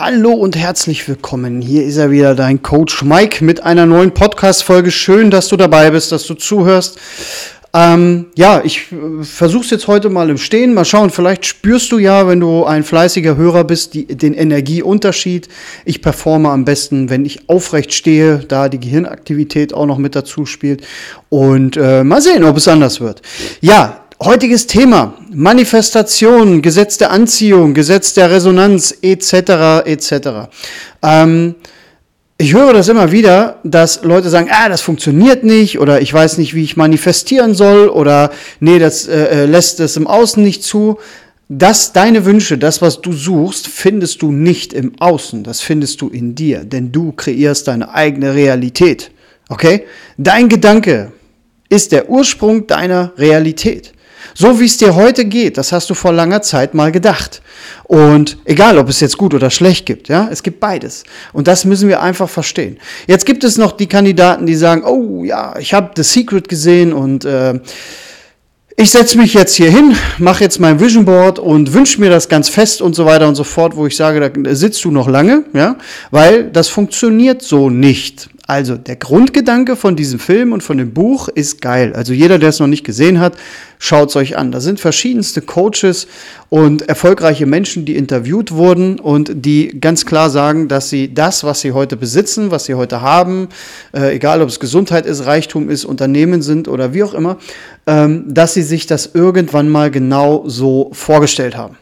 Hallo und herzlich willkommen. Hier ist er wieder, dein Coach Mike mit einer neuen Podcast-Folge. Schön, dass du dabei bist, dass du zuhörst. Ähm, ja, ich äh, versuche es jetzt heute mal im Stehen. Mal schauen, vielleicht spürst du ja, wenn du ein fleißiger Hörer bist, die, den Energieunterschied. Ich performe am besten, wenn ich aufrecht stehe, da die Gehirnaktivität auch noch mit dazu spielt. Und äh, mal sehen, ob es anders wird. Ja, Heutiges Thema, Manifestation, Gesetz der Anziehung, Gesetz der Resonanz, etc., etc. Ähm, ich höre das immer wieder, dass Leute sagen, ah, das funktioniert nicht oder ich weiß nicht, wie ich manifestieren soll oder nee, das äh, äh lässt es im Außen nicht zu. Das, deine Wünsche, das, was du suchst, findest du nicht im Außen, das findest du in dir, denn du kreierst deine eigene Realität. Okay? Dein Gedanke ist der Ursprung deiner Realität. So wie es dir heute geht, das hast du vor langer Zeit mal gedacht. Und egal, ob es jetzt gut oder schlecht gibt, ja, es gibt beides. Und das müssen wir einfach verstehen. Jetzt gibt es noch die Kandidaten, die sagen, oh ja, ich habe The Secret gesehen und äh, ich setze mich jetzt hier hin, mache jetzt mein Vision Board und wünsche mir das ganz fest und so weiter und so fort, wo ich sage, da sitzt du noch lange, ja, weil das funktioniert so nicht. Also der Grundgedanke von diesem Film und von dem Buch ist geil. Also jeder, der es noch nicht gesehen hat, schaut es euch an. Da sind verschiedenste Coaches und erfolgreiche Menschen, die interviewt wurden und die ganz klar sagen, dass sie das, was sie heute besitzen, was sie heute haben, äh, egal ob es Gesundheit ist, Reichtum ist, Unternehmen sind oder wie auch immer, ähm, dass sie sich das irgendwann mal genau so vorgestellt haben.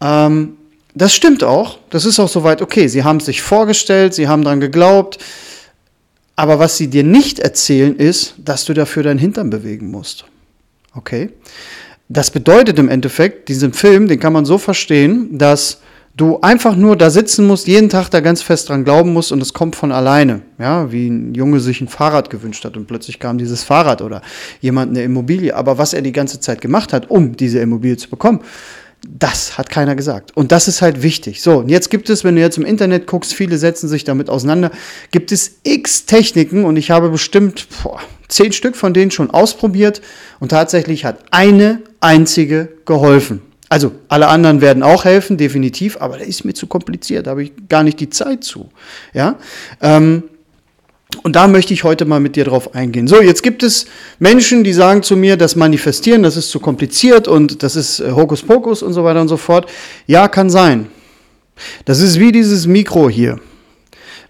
Ähm, das stimmt auch. Das ist auch soweit okay. Sie haben es sich vorgestellt, sie haben daran geglaubt. Aber was sie dir nicht erzählen, ist, dass du dafür deinen Hintern bewegen musst. Okay? Das bedeutet im Endeffekt, diesen Film, den kann man so verstehen, dass du einfach nur da sitzen musst, jeden Tag da ganz fest dran glauben musst und es kommt von alleine. Ja, wie ein Junge sich ein Fahrrad gewünscht hat und plötzlich kam dieses Fahrrad oder jemand eine Immobilie. Aber was er die ganze Zeit gemacht hat, um diese Immobilie zu bekommen, das hat keiner gesagt. Und das ist halt wichtig. So, und jetzt gibt es, wenn du jetzt im Internet guckst, viele setzen sich damit auseinander, gibt es x Techniken und ich habe bestimmt boah, zehn Stück von denen schon ausprobiert und tatsächlich hat eine einzige geholfen. Also alle anderen werden auch helfen, definitiv, aber der ist mir zu kompliziert, da habe ich gar nicht die Zeit zu. Ja, ähm, und da möchte ich heute mal mit dir drauf eingehen. So, jetzt gibt es Menschen, die sagen zu mir, das Manifestieren, das ist zu kompliziert und das ist äh, Hokuspokus und so weiter und so fort. Ja, kann sein. Das ist wie dieses Mikro hier.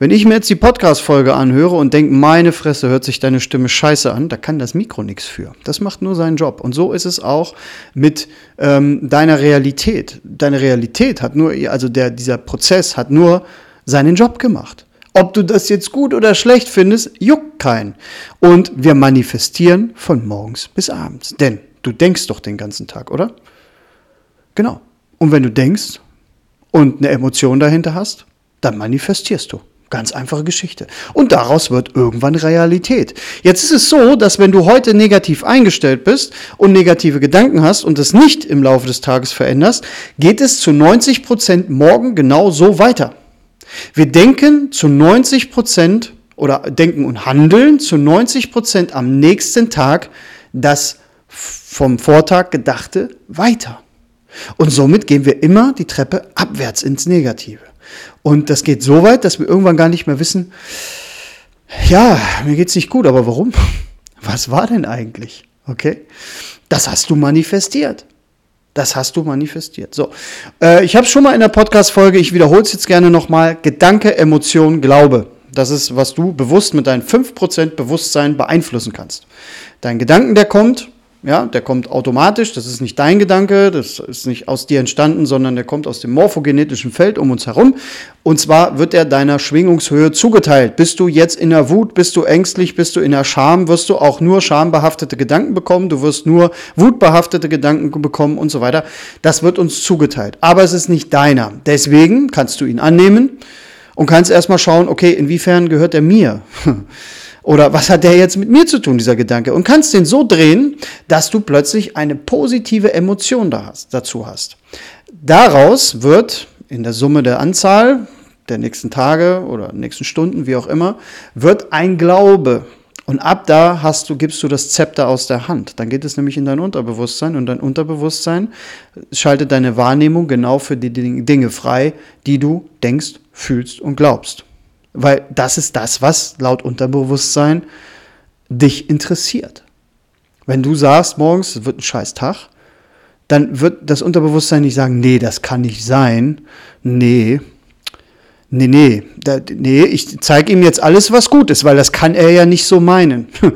Wenn ich mir jetzt die Podcast-Folge anhöre und denke, meine Fresse, hört sich deine Stimme scheiße an, da kann das Mikro nichts für. Das macht nur seinen Job. Und so ist es auch mit ähm, deiner Realität. Deine Realität hat nur, also der, dieser Prozess hat nur seinen Job gemacht. Ob du das jetzt gut oder schlecht findest, juckt keinen. Und wir manifestieren von morgens bis abends. Denn du denkst doch den ganzen Tag, oder? Genau. Und wenn du denkst und eine Emotion dahinter hast, dann manifestierst du. Ganz einfache Geschichte. Und daraus wird irgendwann Realität. Jetzt ist es so, dass wenn du heute negativ eingestellt bist und negative Gedanken hast und es nicht im Laufe des Tages veränderst, geht es zu 90 Prozent morgen genau so weiter. Wir denken zu 90 Prozent oder denken und handeln zu 90 Prozent am nächsten Tag das vom Vortag Gedachte weiter. Und somit gehen wir immer die Treppe abwärts ins Negative. Und das geht so weit, dass wir irgendwann gar nicht mehr wissen, ja, mir geht's nicht gut, aber warum? Was war denn eigentlich? Okay? Das hast du manifestiert. Das hast du manifestiert. So, äh, ich habe schon mal in der Podcast-Folge, ich wiederhole es jetzt gerne nochmal, Gedanke, Emotion, Glaube. Das ist, was du bewusst mit deinem 5% Bewusstsein beeinflussen kannst. Dein Gedanken, der kommt, ja, der kommt automatisch, das ist nicht dein Gedanke, das ist nicht aus dir entstanden, sondern der kommt aus dem morphogenetischen Feld um uns herum. Und zwar wird er deiner Schwingungshöhe zugeteilt. Bist du jetzt in der Wut, bist du ängstlich, bist du in der Scham, wirst du auch nur schambehaftete Gedanken bekommen, du wirst nur wutbehaftete Gedanken bekommen und so weiter. Das wird uns zugeteilt. Aber es ist nicht deiner. Deswegen kannst du ihn annehmen und kannst erstmal schauen, okay, inwiefern gehört er mir? Oder was hat der jetzt mit mir zu tun, dieser Gedanke? Und kannst den so drehen, dass du plötzlich eine positive Emotion da hast, dazu hast. Daraus wird in der Summe der Anzahl der nächsten Tage oder nächsten Stunden, wie auch immer, wird ein Glaube. Und ab da hast du, gibst du das Zepter aus der Hand. Dann geht es nämlich in dein Unterbewusstsein und dein Unterbewusstsein schaltet deine Wahrnehmung genau für die Dinge frei, die du denkst, fühlst und glaubst. Weil das ist das, was laut Unterbewusstsein dich interessiert. Wenn du sagst morgens, es wird ein scheiß Tag, dann wird das Unterbewusstsein nicht sagen, nee, das kann nicht sein. Nee, nee, nee, da, nee, ich zeige ihm jetzt alles, was gut ist, weil das kann er ja nicht so meinen.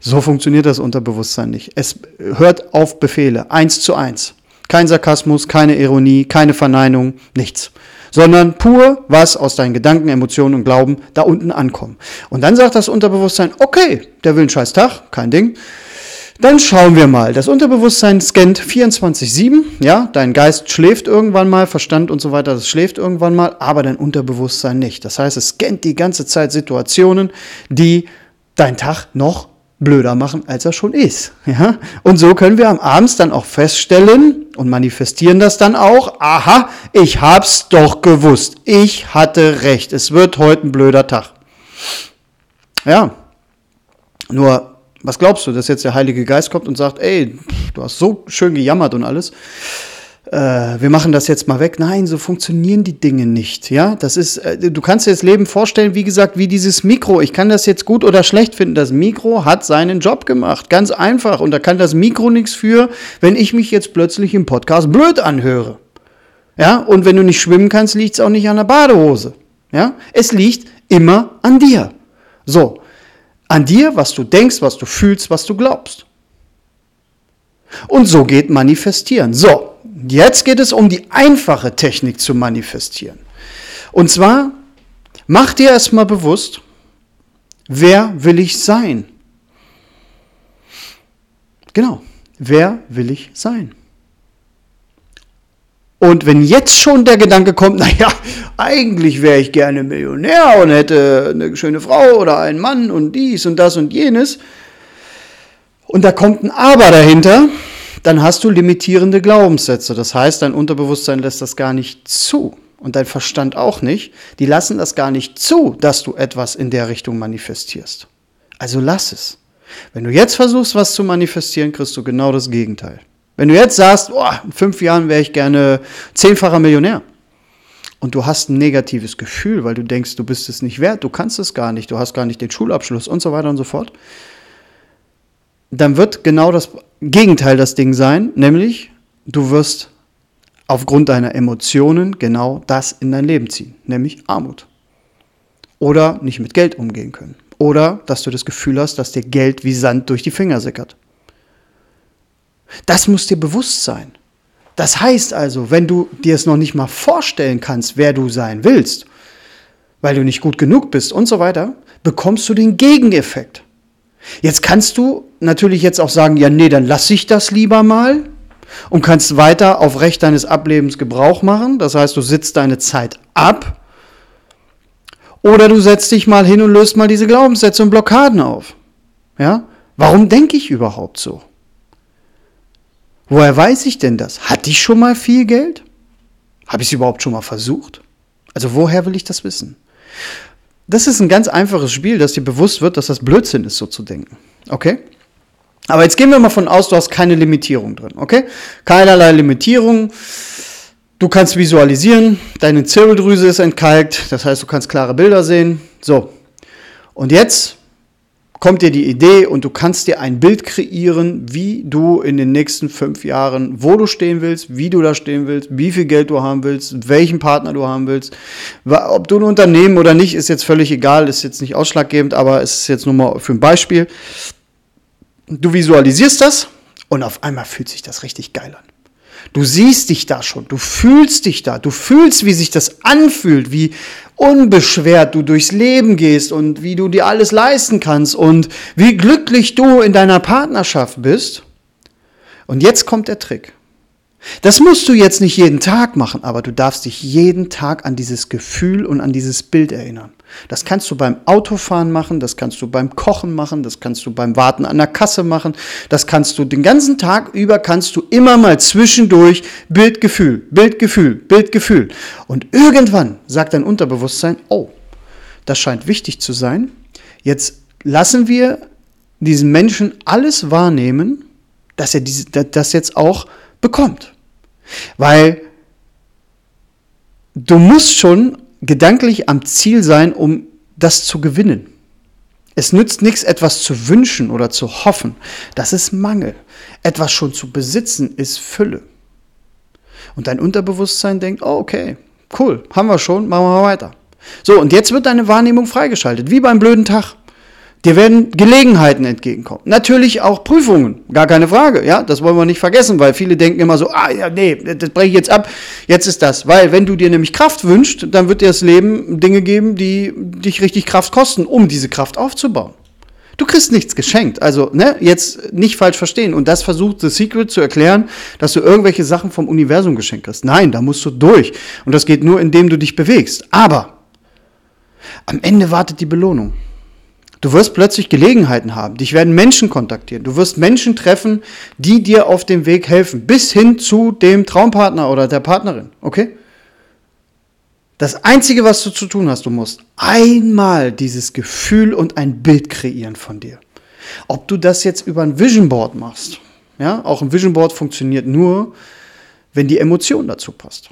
so funktioniert das Unterbewusstsein nicht. Es hört auf Befehle, eins zu eins. Kein Sarkasmus, keine Ironie, keine Verneinung, nichts. Sondern pur, was aus deinen Gedanken, Emotionen und Glauben da unten ankommt. Und dann sagt das Unterbewusstsein, okay, der will einen scheiß Tag, kein Ding. Dann schauen wir mal. Das Unterbewusstsein scannt 24-7. Ja, dein Geist schläft irgendwann mal, Verstand und so weiter, das schläft irgendwann mal, aber dein Unterbewusstsein nicht. Das heißt, es scannt die ganze Zeit Situationen, die deinen Tag noch blöder machen, als er schon ist. Ja? Und so können wir am Abend dann auch feststellen und manifestieren das dann auch. Aha, ich hab's doch gewusst. Ich hatte recht. Es wird heute ein blöder Tag. Ja. Nur was glaubst du, dass jetzt der Heilige Geist kommt und sagt, ey, du hast so schön gejammert und alles. Äh, wir machen das jetzt mal weg. Nein, so funktionieren die Dinge nicht. Ja, das ist, äh, du kannst dir das Leben vorstellen, wie gesagt, wie dieses Mikro. Ich kann das jetzt gut oder schlecht finden. Das Mikro hat seinen Job gemacht. Ganz einfach. Und da kann das Mikro nichts für, wenn ich mich jetzt plötzlich im Podcast blöd anhöre. Ja, und wenn du nicht schwimmen kannst, liegt es auch nicht an der Badehose. Ja, es liegt immer an dir. So, an dir, was du denkst, was du fühlst, was du glaubst. Und so geht manifestieren. So, jetzt geht es um die einfache Technik zu manifestieren. Und zwar, mach dir erstmal bewusst, wer will ich sein? Genau, wer will ich sein? Und wenn jetzt schon der Gedanke kommt, naja, eigentlich wäre ich gerne Millionär und hätte eine schöne Frau oder einen Mann und dies und das und jenes, und da kommt ein Aber dahinter, dann hast du limitierende Glaubenssätze. Das heißt, dein Unterbewusstsein lässt das gar nicht zu und dein Verstand auch nicht. Die lassen das gar nicht zu, dass du etwas in der Richtung manifestierst. Also lass es. Wenn du jetzt versuchst, was zu manifestieren, kriegst du genau das Gegenteil. Wenn du jetzt sagst, oh, in fünf Jahren wäre ich gerne zehnfacher Millionär und du hast ein negatives Gefühl, weil du denkst, du bist es nicht wert, du kannst es gar nicht, du hast gar nicht den Schulabschluss und so weiter und so fort, dann wird genau das Gegenteil das Ding sein, nämlich du wirst aufgrund deiner Emotionen genau das in dein Leben ziehen, nämlich Armut. Oder nicht mit Geld umgehen können. Oder dass du das Gefühl hast, dass dir Geld wie Sand durch die Finger sickert. Das muss dir bewusst sein. Das heißt also, wenn du dir es noch nicht mal vorstellen kannst, wer du sein willst, weil du nicht gut genug bist und so weiter, bekommst du den Gegeneffekt. Jetzt kannst du natürlich jetzt auch sagen, ja, nee, dann lass ich das lieber mal und kannst weiter auf Recht deines Ablebens Gebrauch machen. Das heißt, du sitzt deine Zeit ab. Oder du setzt dich mal hin und löst mal diese Glaubenssätze und Blockaden auf. Ja? Warum denke ich überhaupt so? Woher weiß ich denn das? Hatte ich schon mal viel Geld? Habe ich es überhaupt schon mal versucht? Also woher will ich das wissen? Das ist ein ganz einfaches Spiel, dass dir bewusst wird, dass das Blödsinn ist, so zu denken. Okay? Aber jetzt gehen wir mal von aus, du hast keine Limitierung drin. Okay? Keinerlei Limitierung. Du kannst visualisieren, deine Zirbeldrüse ist entkalkt, das heißt, du kannst klare Bilder sehen. So. Und jetzt kommt dir die Idee und du kannst dir ein Bild kreieren, wie du in den nächsten fünf Jahren, wo du stehen willst, wie du da stehen willst, wie viel Geld du haben willst, welchen Partner du haben willst. Ob du ein Unternehmen oder nicht, ist jetzt völlig egal, ist jetzt nicht ausschlaggebend, aber es ist jetzt nur mal für ein Beispiel. Du visualisierst das und auf einmal fühlt sich das richtig geil an. Du siehst dich da schon, du fühlst dich da, du fühlst, wie sich das anfühlt, wie unbeschwert du durchs Leben gehst und wie du dir alles leisten kannst und wie glücklich du in deiner Partnerschaft bist. Und jetzt kommt der Trick. Das musst du jetzt nicht jeden Tag machen, aber du darfst dich jeden Tag an dieses Gefühl und an dieses Bild erinnern. Das kannst du beim Autofahren machen, das kannst du beim Kochen machen, das kannst du beim Warten an der Kasse machen, das kannst du den ganzen Tag über, kannst du immer mal zwischendurch Bildgefühl, Bildgefühl, Bildgefühl. Und irgendwann sagt dein Unterbewusstsein, oh, das scheint wichtig zu sein, jetzt lassen wir diesen Menschen alles wahrnehmen, dass er das jetzt auch bekommt. Weil du musst schon gedanklich am Ziel sein, um das zu gewinnen. Es nützt nichts, etwas zu wünschen oder zu hoffen. Das ist Mangel. Etwas schon zu besitzen ist Fülle. Und dein Unterbewusstsein denkt, oh, okay, cool, haben wir schon, machen wir weiter. So, und jetzt wird deine Wahrnehmung freigeschaltet, wie beim blöden Tag. Dir werden Gelegenheiten entgegenkommen. Natürlich auch Prüfungen, gar keine Frage. Ja, das wollen wir nicht vergessen, weil viele denken immer so, ah ja, nee, das breche ich jetzt ab. Jetzt ist das. Weil wenn du dir nämlich Kraft wünschst, dann wird dir das Leben Dinge geben, die dich richtig Kraft kosten, um diese Kraft aufzubauen. Du kriegst nichts geschenkt. Also, ne, jetzt nicht falsch verstehen. Und das versucht The Secret zu erklären, dass du irgendwelche Sachen vom Universum geschenkt kriegst. Nein, da musst du durch. Und das geht nur, indem du dich bewegst. Aber am Ende wartet die Belohnung. Du wirst plötzlich Gelegenheiten haben. Dich werden Menschen kontaktieren. Du wirst Menschen treffen, die dir auf dem Weg helfen. Bis hin zu dem Traumpartner oder der Partnerin. Okay? Das Einzige, was du zu tun hast, du musst einmal dieses Gefühl und ein Bild kreieren von dir. Ob du das jetzt über ein Vision Board machst. Ja, auch ein Vision Board funktioniert nur, wenn die Emotion dazu passt.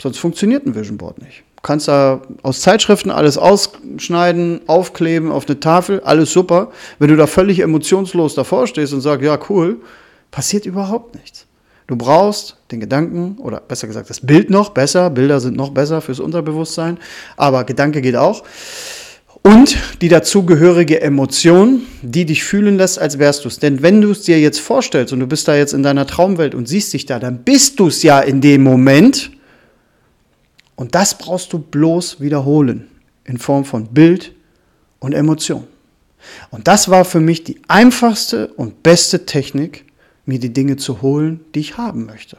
Sonst funktioniert ein Vision Board nicht kannst da aus Zeitschriften alles ausschneiden, aufkleben auf eine Tafel, alles super. Wenn du da völlig emotionslos davor stehst und sagst, ja, cool, passiert überhaupt nichts. Du brauchst den Gedanken oder besser gesagt das Bild noch besser. Bilder sind noch besser fürs Unterbewusstsein, aber Gedanke geht auch. Und die dazugehörige Emotion, die dich fühlen lässt, als wärst du es. Denn wenn du es dir jetzt vorstellst und du bist da jetzt in deiner Traumwelt und siehst dich da, dann bist du es ja in dem Moment und das brauchst du bloß wiederholen in Form von Bild und Emotion. Und das war für mich die einfachste und beste Technik, mir die Dinge zu holen, die ich haben möchte.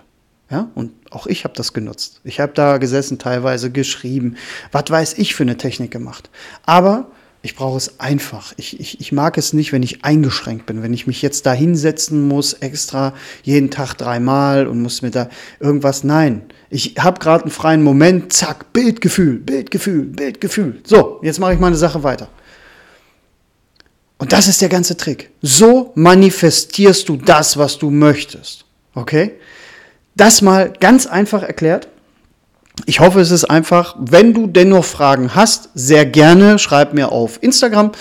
Ja, und auch ich habe das genutzt. Ich habe da gesessen, teilweise geschrieben, was weiß ich für eine Technik gemacht. Aber ich brauche es einfach. Ich, ich, ich mag es nicht, wenn ich eingeschränkt bin, wenn ich mich jetzt da hinsetzen muss, extra jeden Tag dreimal und muss mir da irgendwas. Nein, ich habe gerade einen freien Moment, zack, Bildgefühl, Bildgefühl, Bildgefühl. So, jetzt mache ich meine Sache weiter. Und das ist der ganze Trick. So manifestierst du das, was du möchtest. Okay? Das mal ganz einfach erklärt. Ich hoffe, es ist einfach. Wenn du dennoch Fragen hast, sehr gerne schreib mir auf Instagram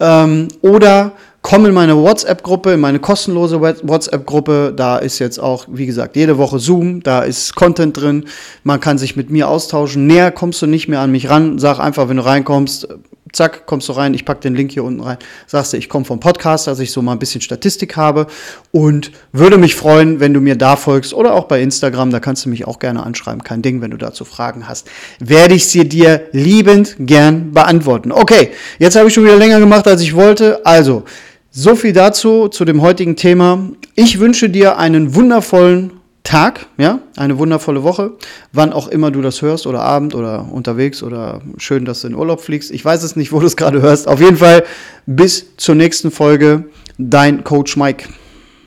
ähm, oder komm in meine WhatsApp-Gruppe, in meine kostenlose WhatsApp-Gruppe. Da ist jetzt auch, wie gesagt, jede Woche Zoom, da ist Content drin. Man kann sich mit mir austauschen. Näher kommst du nicht mehr an mich ran. Sag einfach, wenn du reinkommst, zack, kommst du rein, ich packe den Link hier unten rein, sagst du, ich komme vom Podcast, dass ich so mal ein bisschen Statistik habe und würde mich freuen, wenn du mir da folgst oder auch bei Instagram, da kannst du mich auch gerne anschreiben, kein Ding, wenn du dazu Fragen hast, werde ich sie dir liebend gern beantworten. Okay, jetzt habe ich schon wieder länger gemacht, als ich wollte, also so viel dazu, zu dem heutigen Thema. Ich wünsche dir einen wundervollen Tag, ja, eine wundervolle Woche, wann auch immer du das hörst oder Abend oder unterwegs oder schön, dass du in Urlaub fliegst. Ich weiß es nicht, wo du es gerade hörst. Auf jeden Fall bis zur nächsten Folge. Dein Coach Mike.